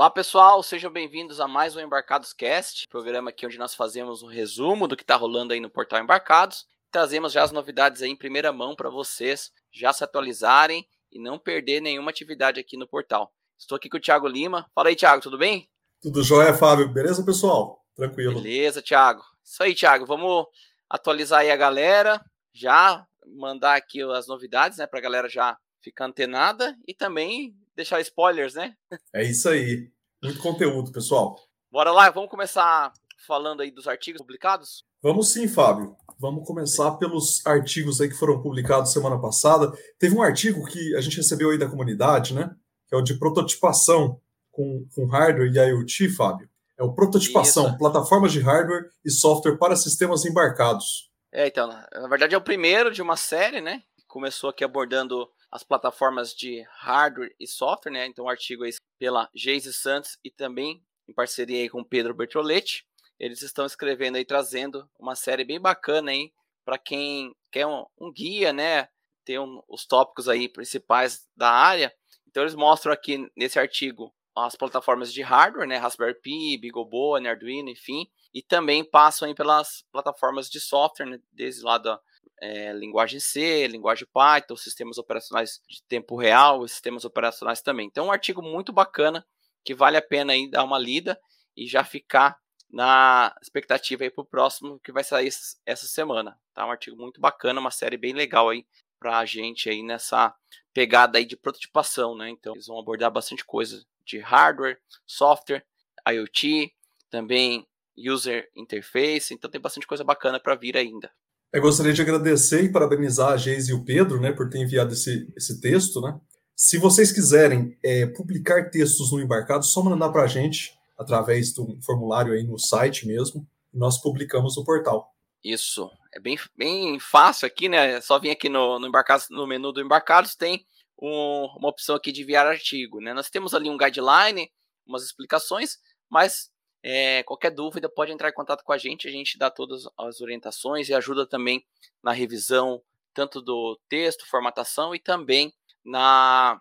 Olá pessoal, sejam bem-vindos a mais um Embarcados Cast, programa aqui onde nós fazemos um resumo do que está rolando aí no portal Embarcados. Trazemos já as novidades aí em primeira mão para vocês já se atualizarem e não perder nenhuma atividade aqui no portal. Estou aqui com o Thiago Lima. Fala aí, Thiago, tudo bem? Tudo jóia, Fábio. Beleza, pessoal? Tranquilo. Beleza, Thiago. Isso aí, Thiago. Vamos atualizar aí a galera, já mandar aqui as novidades, né, para a galera já ficar antenada e também deixar spoilers, né? É isso aí. Muito conteúdo, pessoal. Bora lá, vamos começar falando aí dos artigos publicados? Vamos sim, Fábio. Vamos começar pelos artigos aí que foram publicados semana passada. Teve um artigo que a gente recebeu aí da comunidade, né? Que é o de prototipação com, com hardware e IoT, Fábio. É o prototipação, Isso. plataformas de hardware e software para sistemas embarcados. É, então, na verdade é o primeiro de uma série, né? Começou aqui abordando as plataformas de hardware e software, né? Então, o artigo é pela Geise Santos e também em parceria com Pedro Bertoletti. Eles estão escrevendo aí, trazendo uma série bem bacana aí para quem quer um, um, guia, né? Ter um, os tópicos aí principais da área. Então, eles mostram aqui nesse artigo as plataformas de hardware, né? Raspberry Pi, BeagleBoa, Arduino, enfim. E também passam aí pelas plataformas de software, né? desde lá da, é, linguagem C, linguagem Python, sistemas operacionais de tempo real, sistemas operacionais também. Então, um artigo muito bacana que vale a pena aí dar uma lida e já ficar na expectativa aí para o próximo que vai sair essa semana. Tá? Um artigo muito bacana, uma série bem legal aí para a gente aí nessa pegada aí de prototipação, né? Então, eles vão abordar bastante coisa de hardware, software, IoT, também user interface. Então, tem bastante coisa bacana para vir ainda. Eu gostaria de agradecer e parabenizar a Geise e o Pedro, né, por ter enviado esse, esse texto, né. Se vocês quiserem é, publicar textos no embarcado, só mandar para a gente através do formulário aí no site mesmo, nós publicamos no portal. Isso, é bem, bem fácil aqui, né? É só vir aqui no, no, no menu do Embarcados, tem um, uma opção aqui de enviar artigo, né? Nós temos ali um guideline, umas explicações, mas é, qualquer dúvida pode entrar em contato com a gente, a gente dá todas as orientações e ajuda também na revisão tanto do texto, formatação e também na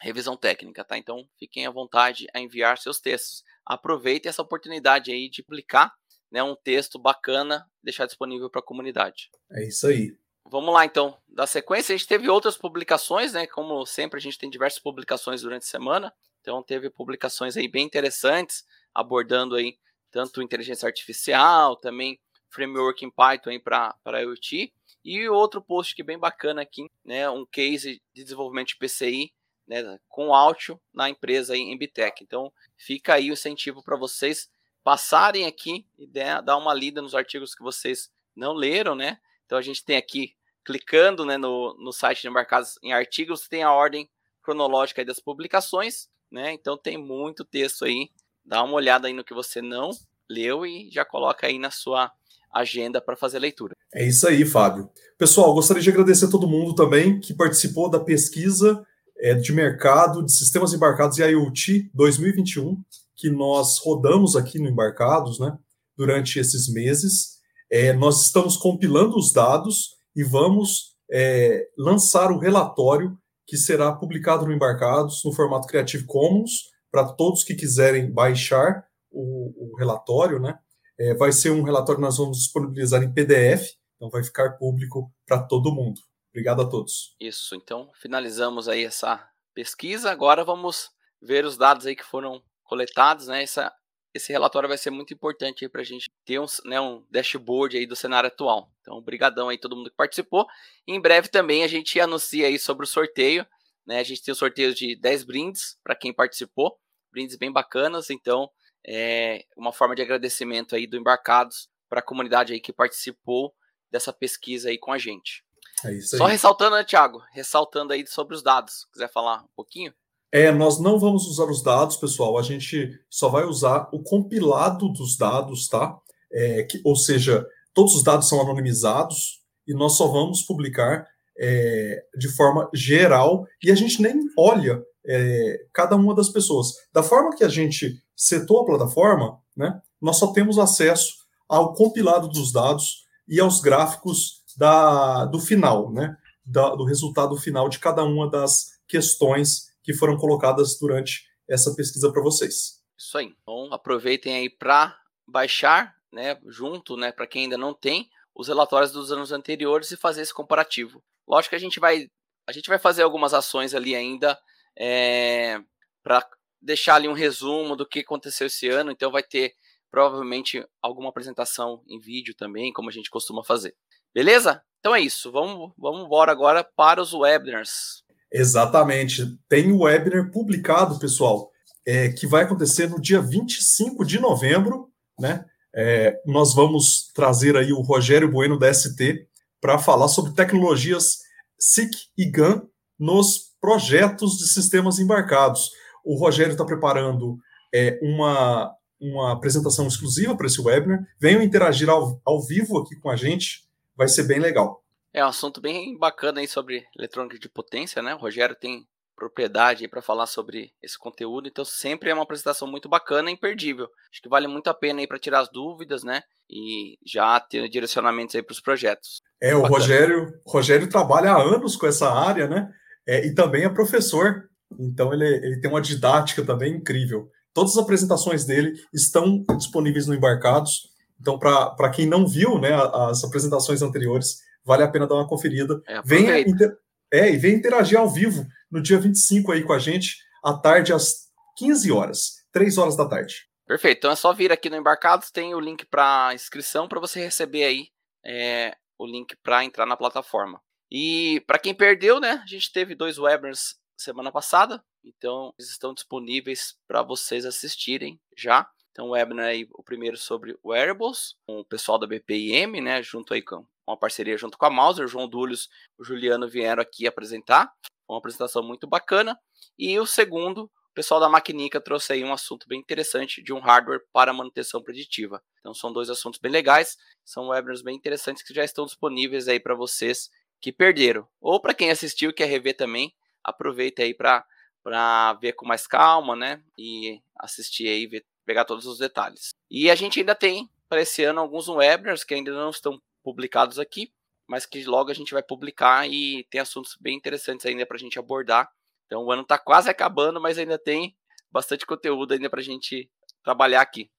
revisão técnica, tá? Então fiquem à vontade a enviar seus textos. Aproveitem essa oportunidade aí de publicar né, um texto bacana, deixar disponível para a comunidade. É isso aí. Vamos lá então, da sequência, a gente teve outras publicações, né? Como sempre, a gente tem diversas publicações durante a semana. Então teve publicações aí bem interessantes abordando aí tanto inteligência artificial, também framework em Python para IoT. E outro post que é bem bacana aqui, né, um case de desenvolvimento de PCI né, com Altio na empresa aí, em Bitec. Então fica aí o incentivo para vocês passarem aqui e dar uma lida nos artigos que vocês não leram, né? Então a gente tem aqui, clicando né, no, no site de embarcados em artigos, tem a ordem cronológica das publicações, né? Então tem muito texto aí dá uma olhada aí no que você não leu e já coloca aí na sua agenda para fazer leitura. É isso aí, Fábio. Pessoal, gostaria de agradecer a todo mundo também que participou da pesquisa é, de mercado de sistemas embarcados e IoT 2021, que nós rodamos aqui no Embarcados, né, durante esses meses. É, nós estamos compilando os dados e vamos é, lançar o relatório que será publicado no Embarcados no formato Creative Commons para todos que quiserem baixar o, o relatório, né? É, vai ser um relatório que nós vamos disponibilizar em PDF, então vai ficar público para todo mundo. Obrigado a todos. Isso, então finalizamos aí essa pesquisa. Agora vamos ver os dados aí que foram coletados, né? Essa, esse relatório vai ser muito importante para a gente ter um, né, um dashboard aí do cenário atual. Então, obrigadão aí todo mundo que participou. Em breve também a gente anuncia aí sobre o sorteio né? A gente tem o sorteio de 10 brindes para quem participou, brindes bem bacanas, então é uma forma de agradecimento aí do Embarcados para a comunidade aí que participou dessa pesquisa aí com a gente. É isso aí. Só ressaltando, né, Thiago? Ressaltando aí sobre os dados. Quiser falar um pouquinho? É, nós não vamos usar os dados, pessoal. A gente só vai usar o compilado dos dados, tá? É, que, ou seja, todos os dados são anonimizados e nós só vamos publicar é, de forma geral e a gente nem olha é, cada uma das pessoas. Da forma que a gente setou a plataforma, né, nós só temos acesso ao compilado dos dados e aos gráficos da, do final, né, da, do resultado final de cada uma das questões que foram colocadas durante essa pesquisa para vocês. Isso aí. Então aproveitem aí para baixar, né, junto, né, para quem ainda não tem, os relatórios dos anos anteriores e fazer esse comparativo. Lógico que a gente vai, a gente vai fazer algumas ações ali ainda é, para deixar ali um resumo do que aconteceu esse ano. Então vai ter provavelmente alguma apresentação em vídeo também, como a gente costuma fazer. Beleza? Então é isso. Vamos, vamos embora agora para os webinars. Exatamente. Tem o webinar publicado, pessoal, é, que vai acontecer no dia 25 de novembro, né? É, nós vamos trazer aí o Rogério Bueno da ST para falar sobre tecnologias SIC e GAN nos projetos de sistemas embarcados. O Rogério está preparando é, uma, uma apresentação exclusiva para esse webinar. Venham interagir ao, ao vivo aqui com a gente, vai ser bem legal. É um assunto bem bacana aí sobre eletrônica de potência, né? O Rogério tem propriedade para falar sobre esse conteúdo, então sempre é uma apresentação muito bacana e imperdível. Acho que vale muito a pena aí para tirar as dúvidas, né? E já ter direcionamentos aí para os projetos. É, o Rogério, Rogério trabalha há anos com essa área, né? É, e também é professor, então ele, ele tem uma didática também incrível. Todas as apresentações dele estão disponíveis no Embarcados. Então, para quem não viu né, as apresentações anteriores, vale a pena dar uma conferida. É, venha, inter... é, e venha interagir ao vivo no dia 25 aí com a gente, à tarde, às 15 horas, 3 horas da tarde. Perfeito. Então é só vir aqui no Embarcados, tem o link para inscrição para você receber aí é, o link para entrar na plataforma. E para quem perdeu, né, a gente teve dois webinars semana passada, então eles estão disponíveis para vocês assistirem já. Então o webinar aí, o primeiro sobre wearables, com o pessoal da BPIM, né, junto aí com uma parceria junto com a Mauser, João Dúlios, o Juliano vieram aqui apresentar, uma apresentação muito bacana. E o segundo, o pessoal da Maquinica trouxe aí um assunto bem interessante de um hardware para manutenção preditiva. Então são dois assuntos bem legais, são webinars bem interessantes que já estão disponíveis aí para vocês que perderam. Ou para quem assistiu e quer rever também, aproveita aí para para ver com mais calma, né? E assistir aí, ver, pegar todos os detalhes. E a gente ainda tem para esse ano alguns webinars que ainda não estão publicados aqui, mas que logo a gente vai publicar e tem assuntos bem interessantes ainda para a gente abordar. Então o ano está quase acabando, mas ainda tem bastante conteúdo ainda para a gente trabalhar aqui.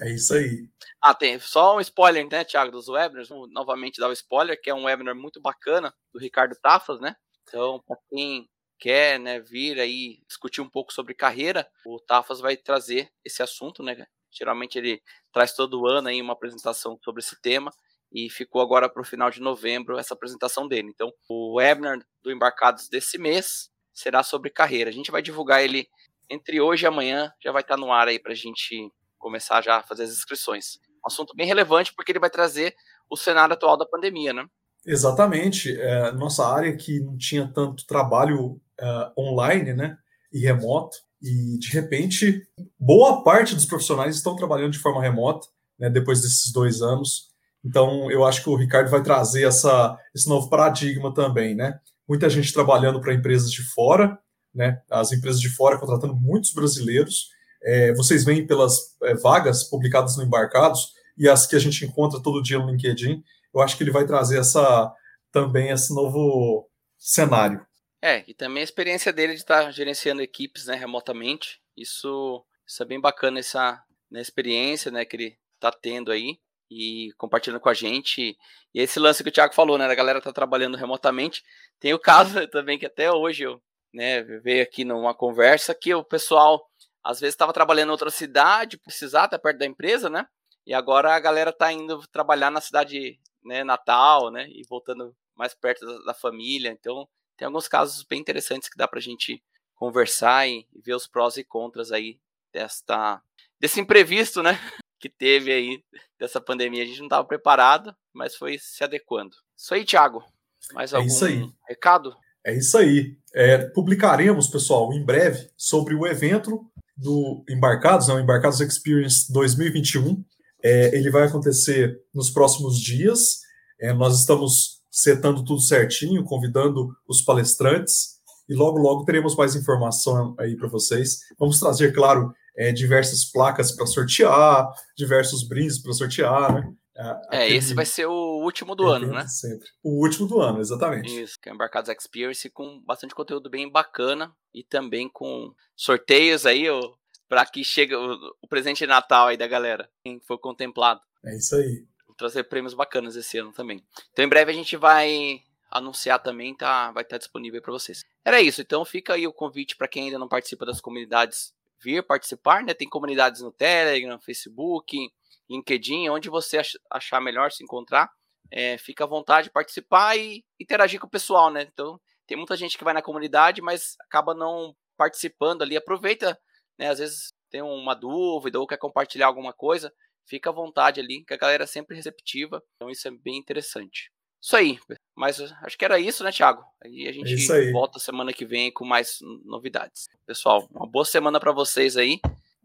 É isso aí. Ah, tem só um spoiler, né, Thiago, dos webinars. Vamos novamente dar o spoiler, que é um webinar muito bacana do Ricardo Tafas, né? Então, para quem quer né, vir aí discutir um pouco sobre carreira, o Tafas vai trazer esse assunto, né? Geralmente ele traz todo ano aí uma apresentação sobre esse tema e ficou agora para o final de novembro essa apresentação dele. Então, o webinar do Embarcados desse mês será sobre carreira. A gente vai divulgar ele entre hoje e amanhã, já vai estar no ar aí para a gente começar já a fazer as inscrições. Um assunto bem relevante porque ele vai trazer o cenário atual da pandemia, né? Exatamente. É, nossa área que não tinha tanto trabalho uh, online, né, e remoto, e de repente boa parte dos profissionais estão trabalhando de forma remota, né, depois desses dois anos. Então, eu acho que o Ricardo vai trazer essa, esse novo paradigma também, né? Muita gente trabalhando para empresas de fora, né? As empresas de fora contratando muitos brasileiros. É, vocês veem pelas é, vagas publicadas no Embarcados e as que a gente encontra todo dia no LinkedIn. Eu acho que ele vai trazer essa também esse novo cenário. É, e também a experiência dele de estar gerenciando equipes né, remotamente. Isso, isso é bem bacana, essa né, experiência né, que ele está tendo aí e compartilhando com a gente. E esse lance que o Thiago falou, né? A galera tá trabalhando remotamente. Tem o caso também que até hoje eu né, veio aqui numa conversa que o pessoal às vezes estava trabalhando em outra cidade, precisar estar perto da empresa, né? E agora a galera tá indo trabalhar na cidade né, natal, né? E voltando mais perto da, da família. Então, tem alguns casos bem interessantes que dá pra gente conversar e, e ver os prós e contras aí desta desse imprevisto, né? que teve aí dessa pandemia. A gente não estava preparado, mas foi se adequando. Isso aí, Thiago. Mais algum é isso aí. recado? É isso aí. É, publicaremos, pessoal, em breve sobre o evento do Embarcados, não, Embarcados Experience 2021. É, ele vai acontecer nos próximos dias. É, nós estamos setando tudo certinho, convidando os palestrantes e logo, logo teremos mais informação aí para vocês. Vamos trazer, claro, é, diversas placas para sortear, diversos brindes para sortear, né? É, esse vai ser o último do ano, né? Sempre. O último do ano, exatamente. Isso, que é Embarcados Experience com bastante conteúdo bem bacana e também com sorteios aí. Para que chegue o, o, presente de Natal aí da galera, quem foi contemplado. É isso aí. Vou trazer prêmios bacanas esse ano também. Então em breve a gente vai anunciar também, tá? Vai estar disponível para vocês. Era isso. Então fica aí o convite para quem ainda não participa das comunidades vir participar, né? Tem comunidades no Telegram, Facebook, LinkedIn, onde você achar melhor se encontrar. É, fica à vontade de participar e interagir com o pessoal, né? Então, tem muita gente que vai na comunidade, mas acaba não participando ali. Aproveita, né? Às vezes tem uma dúvida ou quer compartilhar alguma coisa, fica à vontade ali, que a galera é sempre receptiva. Então, isso é bem interessante. Isso aí. Mas acho que era isso, né, Thiago? Aí a gente aí. volta semana que vem com mais novidades. Pessoal, uma boa semana para vocês aí.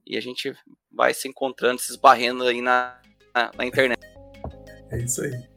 E a gente vai se encontrando, se esbarrando aí na, na, na internet. É isso aí.